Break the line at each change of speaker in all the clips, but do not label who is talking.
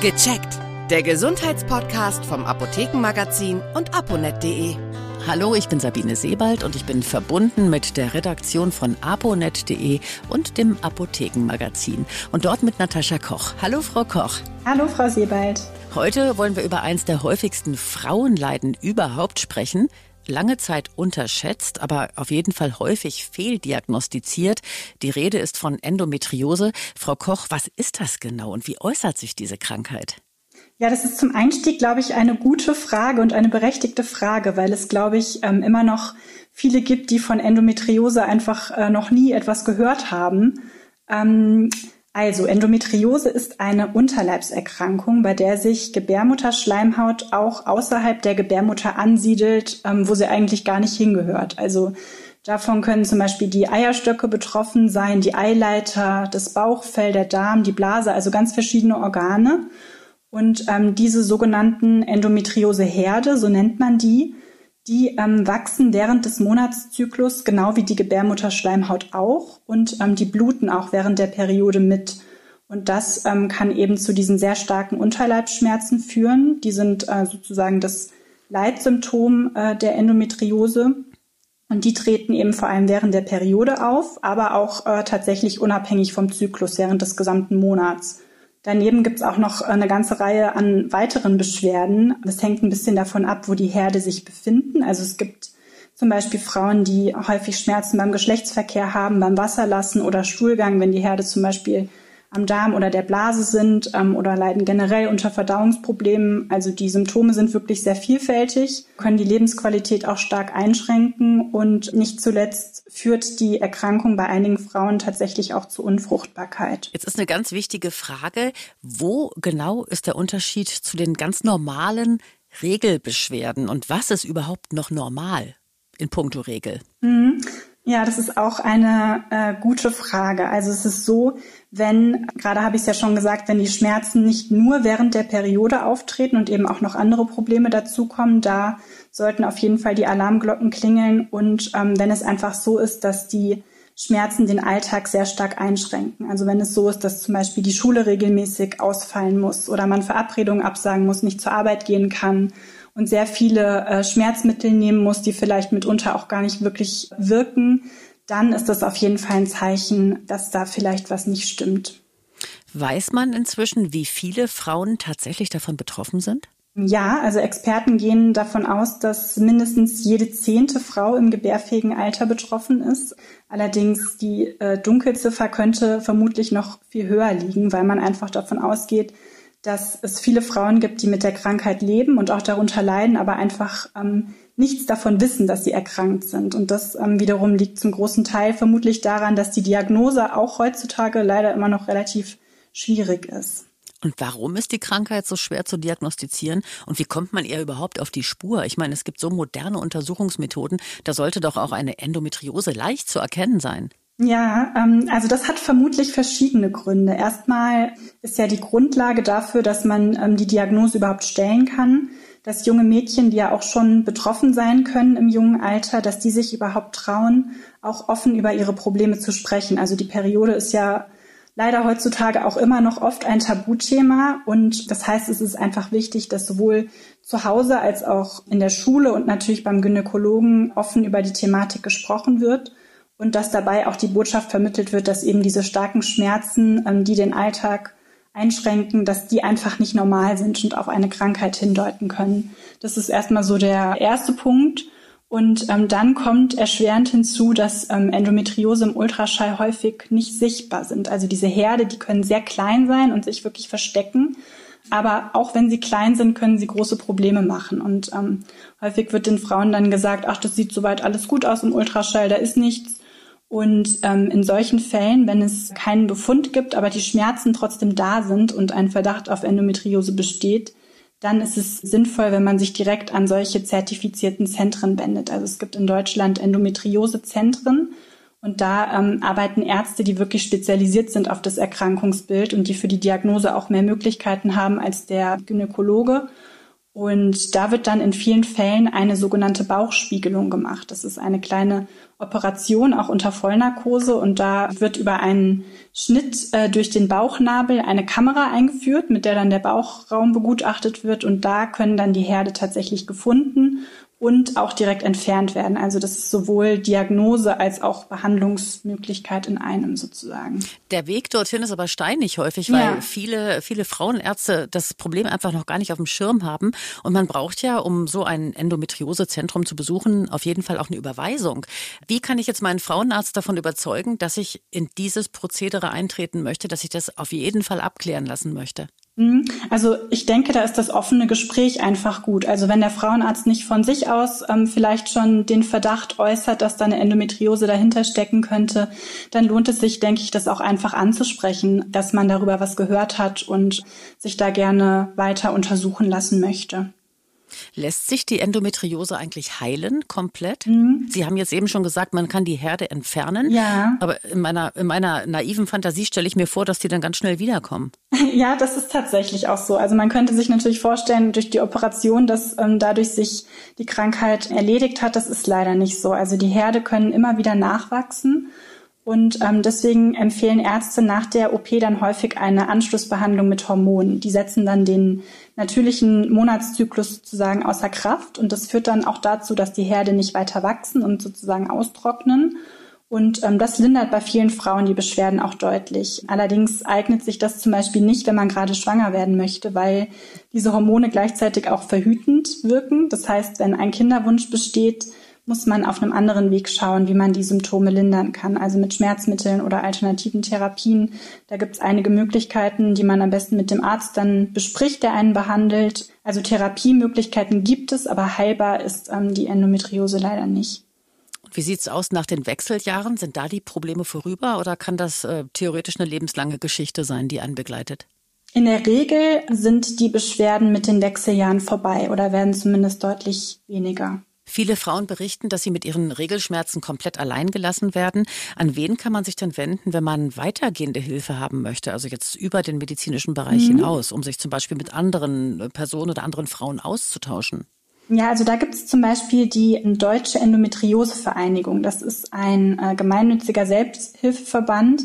Gecheckt. Der Gesundheitspodcast vom Apothekenmagazin und aponet.de.
Hallo, ich bin Sabine Sebald und ich bin verbunden mit der Redaktion von aponet.de und dem Apothekenmagazin und dort mit Natascha Koch. Hallo, Frau Koch.
Hallo, Frau Sebald.
Heute wollen wir über eins der häufigsten Frauenleiden überhaupt sprechen, lange Zeit unterschätzt, aber auf jeden Fall häufig fehldiagnostiziert. Die Rede ist von Endometriose. Frau Koch, was ist das genau und wie äußert sich diese Krankheit?
Ja, das ist zum Einstieg, glaube ich, eine gute Frage und eine berechtigte Frage, weil es, glaube ich, ähm, immer noch viele gibt, die von Endometriose einfach äh, noch nie etwas gehört haben. Also Endometriose ist eine Unterleibserkrankung, bei der sich Gebärmutterschleimhaut auch außerhalb der Gebärmutter ansiedelt, ähm, wo sie eigentlich gar nicht hingehört. Also davon können zum Beispiel die Eierstöcke betroffen sein, die Eileiter, das Bauchfell, der Darm, die Blase, also ganz verschiedene Organe. Und ähm, diese sogenannten Endometrioseherde, so nennt man die, die ähm, wachsen während des Monatszyklus, genau wie die Gebärmutterschleimhaut auch. Und ähm, die bluten auch während der Periode mit. Und das ähm, kann eben zu diesen sehr starken Unterleibsschmerzen führen. Die sind äh, sozusagen das Leitsymptom äh, der Endometriose. Und die treten eben vor allem während der Periode auf, aber auch äh, tatsächlich unabhängig vom Zyklus während des gesamten Monats. Daneben gibt's auch noch eine ganze Reihe an weiteren Beschwerden. Das hängt ein bisschen davon ab, wo die Herde sich befinden. Also es gibt zum Beispiel Frauen, die häufig Schmerzen beim Geschlechtsverkehr haben, beim Wasserlassen oder Stuhlgang, wenn die Herde zum Beispiel am Darm oder der Blase sind ähm, oder leiden generell unter Verdauungsproblemen. Also die Symptome sind wirklich sehr vielfältig, können die Lebensqualität auch stark einschränken und nicht zuletzt führt die Erkrankung bei einigen Frauen tatsächlich auch zu Unfruchtbarkeit.
Jetzt ist eine ganz wichtige Frage, wo genau ist der Unterschied zu den ganz normalen Regelbeschwerden und was ist überhaupt noch normal in puncto Regel?
Mhm. Ja, das ist auch eine äh, gute Frage. Also es ist so, wenn, gerade habe ich es ja schon gesagt, wenn die Schmerzen nicht nur während der Periode auftreten und eben auch noch andere Probleme dazukommen, da sollten auf jeden Fall die Alarmglocken klingeln. Und ähm, wenn es einfach so ist, dass die Schmerzen den Alltag sehr stark einschränken. Also wenn es so ist, dass zum Beispiel die Schule regelmäßig ausfallen muss oder man Verabredungen absagen muss, nicht zur Arbeit gehen kann und sehr viele äh, Schmerzmittel nehmen muss, die vielleicht mitunter auch gar nicht wirklich wirken, dann ist das auf jeden Fall ein Zeichen, dass da vielleicht was nicht stimmt.
Weiß man inzwischen, wie viele Frauen tatsächlich davon betroffen sind?
Ja, also Experten gehen davon aus, dass mindestens jede zehnte Frau im gebärfähigen Alter betroffen ist. Allerdings die äh, Dunkelziffer könnte vermutlich noch viel höher liegen, weil man einfach davon ausgeht, dass es viele Frauen gibt, die mit der Krankheit leben und auch darunter leiden, aber einfach ähm, nichts davon wissen, dass sie erkrankt sind. Und das ähm, wiederum liegt zum großen Teil vermutlich daran, dass die Diagnose auch heutzutage leider immer noch relativ schwierig ist.
Und warum ist die Krankheit so schwer zu diagnostizieren? Und wie kommt man ihr überhaupt auf die Spur? Ich meine, es gibt so moderne Untersuchungsmethoden, da sollte doch auch eine Endometriose leicht zu erkennen sein.
Ja, ähm, also das hat vermutlich verschiedene Gründe. Erstmal ist ja die Grundlage dafür, dass man ähm, die Diagnose überhaupt stellen kann, dass junge Mädchen, die ja auch schon betroffen sein können im jungen Alter, dass die sich überhaupt trauen, auch offen über ihre Probleme zu sprechen. Also die Periode ist ja leider heutzutage auch immer noch oft ein Tabuthema und das heißt, es ist einfach wichtig, dass sowohl zu Hause als auch in der Schule und natürlich beim Gynäkologen offen über die Thematik gesprochen wird und dass dabei auch die Botschaft vermittelt wird, dass eben diese starken Schmerzen, ähm, die den Alltag einschränken, dass die einfach nicht normal sind und auf eine Krankheit hindeuten können. Das ist erstmal so der erste Punkt. Und ähm, dann kommt erschwerend hinzu, dass ähm, Endometriose im Ultraschall häufig nicht sichtbar sind. Also diese Herde, die können sehr klein sein und sich wirklich verstecken. Aber auch wenn sie klein sind, können sie große Probleme machen. Und ähm, häufig wird den Frauen dann gesagt, ach, das sieht soweit alles gut aus im Ultraschall, da ist nichts. Und ähm, in solchen Fällen, wenn es keinen Befund gibt, aber die Schmerzen trotzdem da sind und ein Verdacht auf Endometriose besteht, dann ist es sinnvoll, wenn man sich direkt an solche zertifizierten Zentren wendet. Also es gibt in Deutschland Endometriosezentren und da ähm, arbeiten Ärzte, die wirklich spezialisiert sind auf das Erkrankungsbild und die für die Diagnose auch mehr Möglichkeiten haben als der Gynäkologe. Und da wird dann in vielen Fällen eine sogenannte Bauchspiegelung gemacht. Das ist eine kleine Operation, auch unter Vollnarkose. Und da wird über einen Schnitt äh, durch den Bauchnabel eine Kamera eingeführt, mit der dann der Bauchraum begutachtet wird. Und da können dann die Herde tatsächlich gefunden und auch direkt entfernt werden. Also das ist sowohl Diagnose als auch Behandlungsmöglichkeit in einem sozusagen.
Der Weg dorthin ist aber steinig häufig, weil ja. viele, viele Frauenärzte das Problem einfach noch gar nicht auf dem Schirm haben. Und man braucht ja, um so ein Endometriosezentrum zu besuchen, auf jeden Fall auch eine Überweisung. Wie kann ich jetzt meinen Frauenarzt davon überzeugen, dass ich in dieses Prozedere eintreten möchte, dass ich das auf jeden Fall abklären lassen möchte?
Mhm. Also ich denke, da ist das offene Gespräch einfach gut. Also wenn der Frauenarzt nicht von sich aus ähm, vielleicht schon den Verdacht äußert, dass da eine Endometriose dahinter stecken könnte, dann lohnt es sich, denke ich, das auch einfach anzusprechen, dass man darüber was gehört hat und sich da gerne weiter untersuchen lassen möchte.
Lässt sich die Endometriose eigentlich heilen komplett? Mhm. Sie haben jetzt eben schon gesagt, man kann die Herde entfernen.
Ja.
Aber in meiner, in meiner naiven Fantasie stelle ich mir vor, dass die dann ganz schnell wiederkommen.
Ja, das ist tatsächlich auch so. Also man könnte sich natürlich vorstellen, durch die Operation, dass ähm, dadurch sich die Krankheit erledigt hat. Das ist leider nicht so. Also die Herde können immer wieder nachwachsen. Und ähm, deswegen empfehlen Ärzte nach der OP dann häufig eine Anschlussbehandlung mit Hormonen. Die setzen dann den natürlichen Monatszyklus sozusagen außer Kraft und das führt dann auch dazu, dass die Herde nicht weiter wachsen und sozusagen austrocknen. Und ähm, das lindert bei vielen Frauen die Beschwerden auch deutlich. Allerdings eignet sich das zum Beispiel nicht, wenn man gerade schwanger werden möchte, weil diese Hormone gleichzeitig auch verhütend wirken. Das heißt, wenn ein Kinderwunsch besteht, muss man auf einem anderen Weg schauen, wie man die Symptome lindern kann. Also mit Schmerzmitteln oder alternativen Therapien. Da gibt es einige Möglichkeiten, die man am besten mit dem Arzt dann bespricht, der einen behandelt. Also Therapiemöglichkeiten gibt es, aber heilbar ist ähm, die Endometriose leider nicht.
Wie sieht's aus nach den Wechseljahren? Sind da die Probleme vorüber oder kann das äh, theoretisch eine lebenslange Geschichte sein, die einen begleitet?
In der Regel sind die Beschwerden mit den Wechseljahren vorbei oder werden zumindest deutlich weniger.
Viele Frauen berichten, dass sie mit ihren Regelschmerzen komplett allein gelassen werden. An wen kann man sich denn wenden, wenn man weitergehende Hilfe haben möchte, also jetzt über den medizinischen Bereich mhm. hinaus, um sich zum Beispiel mit anderen Personen oder anderen Frauen auszutauschen?
Ja, also da gibt es zum Beispiel die Deutsche Endometriosevereinigung. Das ist ein äh, gemeinnütziger Selbsthilfeverband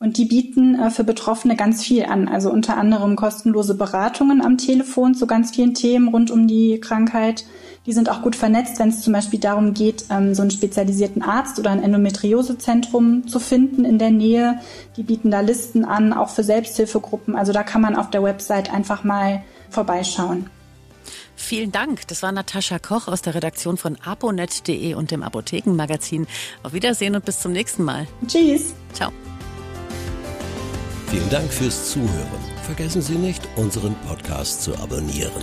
und die bieten äh, für Betroffene ganz viel an. Also unter anderem kostenlose Beratungen am Telefon zu ganz vielen Themen rund um die Krankheit die sind auch gut vernetzt, wenn es zum Beispiel darum geht, ähm, so einen spezialisierten Arzt oder ein Endometriosezentrum zu finden in der Nähe. Die bieten da Listen an, auch für Selbsthilfegruppen. Also da kann man auf der Website einfach mal vorbeischauen.
Vielen Dank. Das war Natascha Koch aus der Redaktion von aponet.de und dem Apothekenmagazin. Auf Wiedersehen und bis zum nächsten Mal.
Tschüss.
Ciao.
Vielen Dank fürs Zuhören. Vergessen Sie nicht, unseren Podcast zu abonnieren.